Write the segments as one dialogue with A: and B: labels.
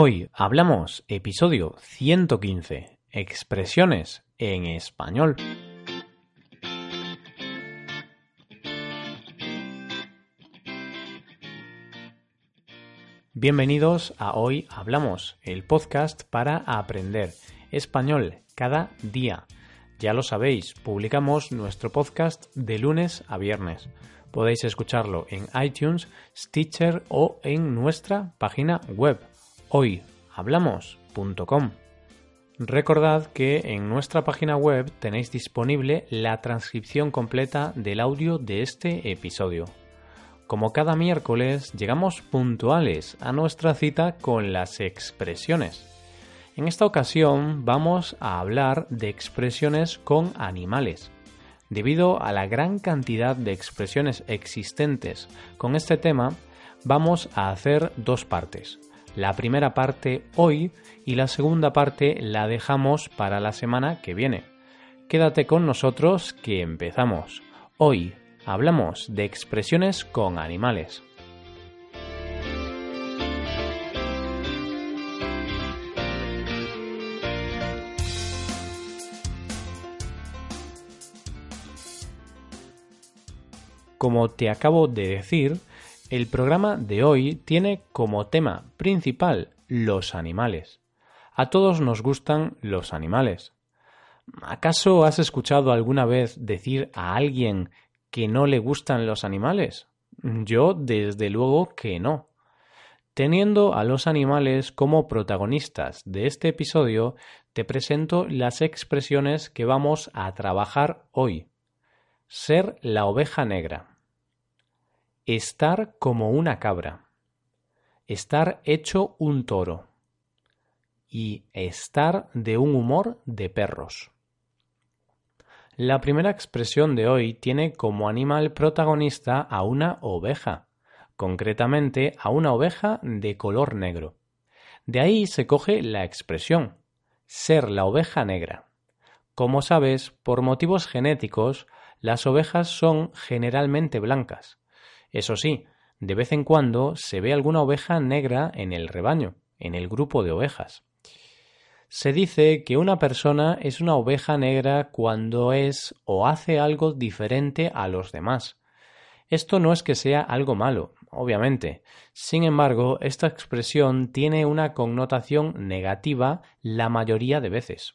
A: Hoy hablamos episodio 115, expresiones en español. Bienvenidos a Hoy Hablamos, el podcast para aprender español cada día. Ya lo sabéis, publicamos nuestro podcast de lunes a viernes. Podéis escucharlo en iTunes, Stitcher o en nuestra página web hoyhablamos.com. Recordad que en nuestra página web tenéis disponible la transcripción completa del audio de este episodio. Como cada miércoles, llegamos puntuales a nuestra cita con las expresiones. En esta ocasión vamos a hablar de expresiones con animales. Debido a la gran cantidad de expresiones existentes con este tema, vamos a hacer dos partes la primera parte hoy y la segunda parte la dejamos para la semana que viene. Quédate con nosotros que empezamos. Hoy hablamos de expresiones con animales. Como te acabo de decir, el programa de hoy tiene como tema principal los animales. A todos nos gustan los animales. ¿Acaso has escuchado alguna vez decir a alguien que no le gustan los animales? Yo, desde luego que no. Teniendo a los animales como protagonistas de este episodio, te presento las expresiones que vamos a trabajar hoy. Ser la oveja negra. Estar como una cabra. Estar hecho un toro. Y estar de un humor de perros. La primera expresión de hoy tiene como animal protagonista a una oveja, concretamente a una oveja de color negro. De ahí se coge la expresión ser la oveja negra. Como sabes, por motivos genéticos, las ovejas son generalmente blancas, eso sí, de vez en cuando se ve alguna oveja negra en el rebaño, en el grupo de ovejas. Se dice que una persona es una oveja negra cuando es o hace algo diferente a los demás. Esto no es que sea algo malo, obviamente. Sin embargo, esta expresión tiene una connotación negativa la mayoría de veces.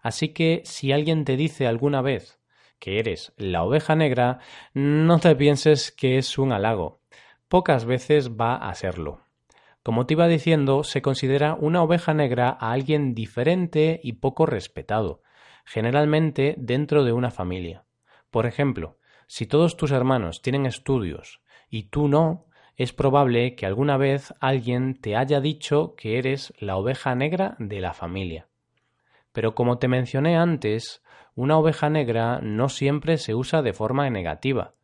A: Así que si alguien te dice alguna vez que eres la oveja negra, no te pienses que es un halago. Pocas veces va a serlo. Como te iba diciendo, se considera una oveja negra a alguien diferente y poco respetado, generalmente dentro de una familia. Por ejemplo, si todos tus hermanos tienen estudios y tú no, es probable que alguna vez alguien te haya dicho que eres la oveja negra de la familia. Pero como te mencioné antes, una oveja negra no siempre se usa de forma negativa.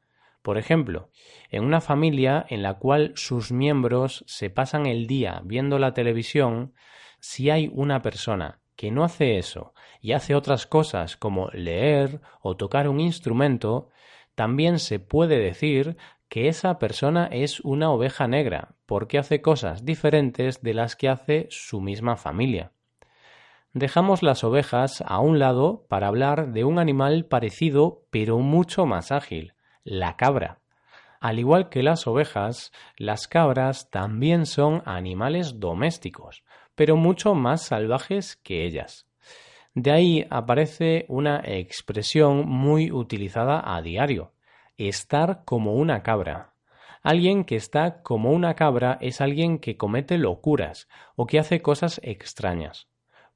A: Por ejemplo, en una familia en la cual sus miembros se pasan el día viendo la televisión, si hay una persona que no hace eso y hace otras cosas como leer o tocar un instrumento, también se puede decir que esa persona es una oveja negra, porque hace cosas diferentes de las que hace su misma familia. Dejamos las ovejas a un lado para hablar de un animal parecido pero mucho más ágil, la cabra. Al igual que las ovejas, las cabras también son animales domésticos, pero mucho más salvajes que ellas. De ahí aparece una expresión muy utilizada a diario, estar como una cabra. Alguien que está como una cabra es alguien que comete locuras o que hace cosas extrañas.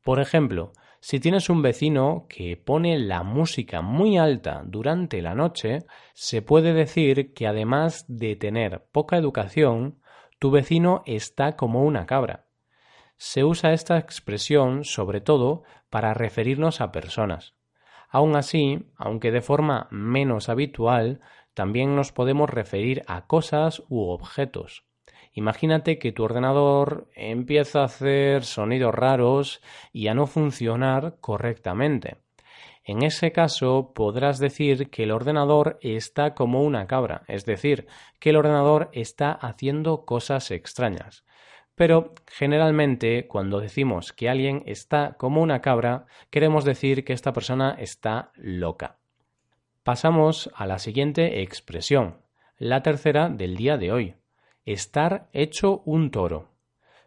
A: Por ejemplo, si tienes un vecino que pone la música muy alta durante la noche, se puede decir que además de tener poca educación, tu vecino está como una cabra. Se usa esta expresión sobre todo para referirnos a personas. Aun así, aunque de forma menos habitual, también nos podemos referir a cosas u objetos. Imagínate que tu ordenador empieza a hacer sonidos raros y a no funcionar correctamente. En ese caso podrás decir que el ordenador está como una cabra, es decir, que el ordenador está haciendo cosas extrañas. Pero generalmente cuando decimos que alguien está como una cabra, queremos decir que esta persona está loca. Pasamos a la siguiente expresión, la tercera del día de hoy, estar hecho un toro.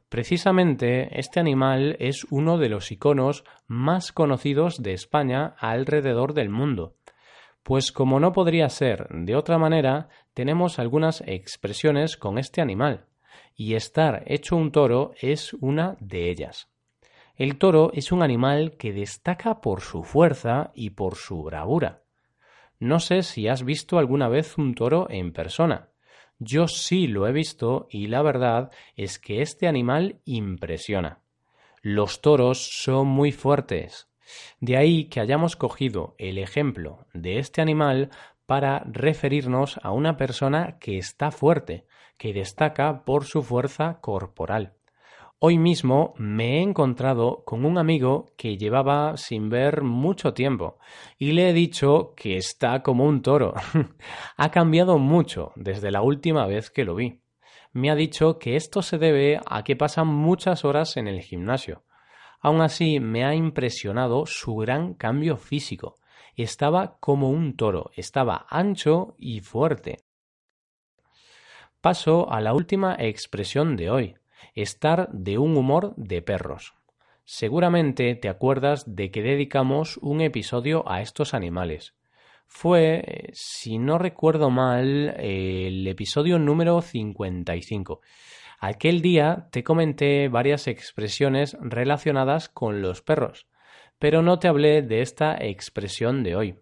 A: Precisamente este animal es uno de los iconos más conocidos de España alrededor del mundo. Pues como no podría ser de otra manera, tenemos algunas expresiones con este animal, y estar hecho un toro es una de ellas. El toro es un animal que destaca por su fuerza y por su bravura. No sé si has visto alguna vez un toro en persona. Yo sí lo he visto y la verdad es que este animal impresiona. Los toros son muy fuertes. De ahí que hayamos cogido el ejemplo de este animal para referirnos a una persona que está fuerte, que destaca por su fuerza corporal. Hoy mismo me he encontrado con un amigo que llevaba sin ver mucho tiempo y le he dicho que está como un toro. ha cambiado mucho desde la última vez que lo vi. Me ha dicho que esto se debe a que pasa muchas horas en el gimnasio. Aún así me ha impresionado su gran cambio físico. Estaba como un toro, estaba ancho y fuerte. Paso a la última expresión de hoy, estar de un humor de perros. Seguramente te acuerdas de que dedicamos un episodio a estos animales. Fue, si no recuerdo mal, el episodio número 55. Aquel día te comenté varias expresiones relacionadas con los perros, pero no te hablé de esta expresión de hoy.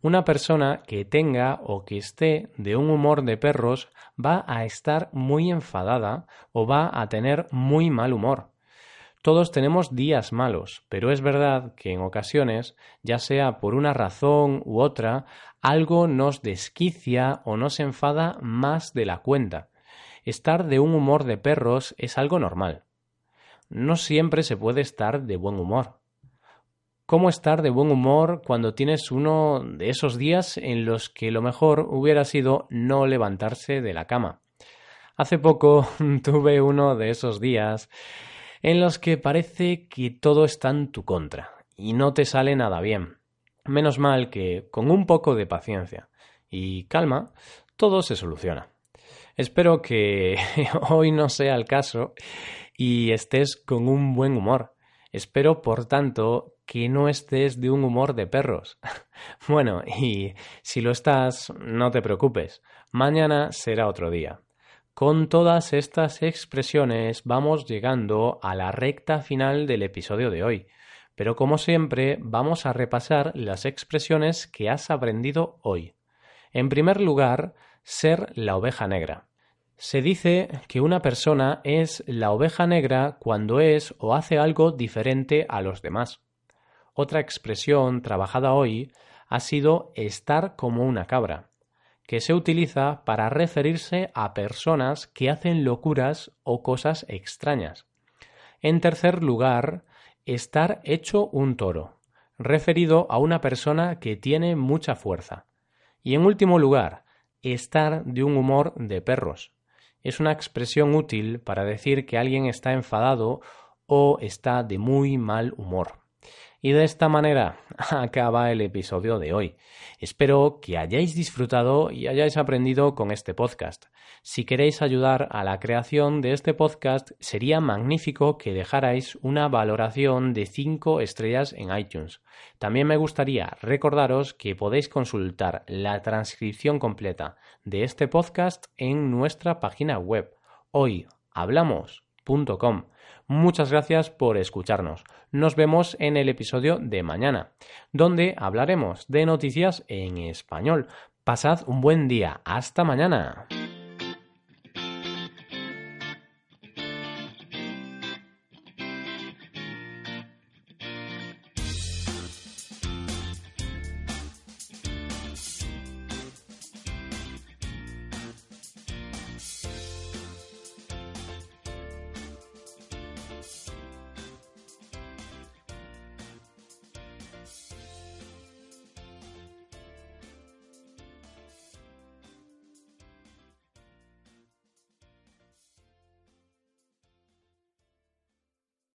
A: Una persona que tenga o que esté de un humor de perros va a estar muy enfadada o va a tener muy mal humor. Todos tenemos días malos, pero es verdad que en ocasiones, ya sea por una razón u otra, algo nos desquicia o nos enfada más de la cuenta. Estar de un humor de perros es algo normal. No siempre se puede estar de buen humor cómo estar de buen humor cuando tienes uno de esos días en los que lo mejor hubiera sido no levantarse de la cama. Hace poco tuve uno de esos días en los que parece que todo está en tu contra y no te sale nada bien. Menos mal que con un poco de paciencia y calma todo se soluciona. Espero que hoy no sea el caso y estés con un buen humor. Espero, por tanto, que no estés de un humor de perros. bueno, y si lo estás, no te preocupes. Mañana será otro día. Con todas estas expresiones vamos llegando a la recta final del episodio de hoy. Pero como siempre, vamos a repasar las expresiones que has aprendido hoy. En primer lugar, ser la oveja negra. Se dice que una persona es la oveja negra cuando es o hace algo diferente a los demás. Otra expresión trabajada hoy ha sido estar como una cabra, que se utiliza para referirse a personas que hacen locuras o cosas extrañas. En tercer lugar, estar hecho un toro, referido a una persona que tiene mucha fuerza. Y en último lugar, estar de un humor de perros. Es una expresión útil para decir que alguien está enfadado o está de muy mal humor. Y de esta manera acaba el episodio de hoy. Espero que hayáis disfrutado y hayáis aprendido con este podcast. Si queréis ayudar a la creación de este podcast, sería magnífico que dejarais una valoración de 5 estrellas en iTunes. También me gustaría recordaros que podéis consultar la transcripción completa de este podcast en nuestra página web Muchas gracias por escucharnos. Nos vemos en el episodio de mañana, donde hablaremos de noticias en español. Pasad un buen día. Hasta mañana.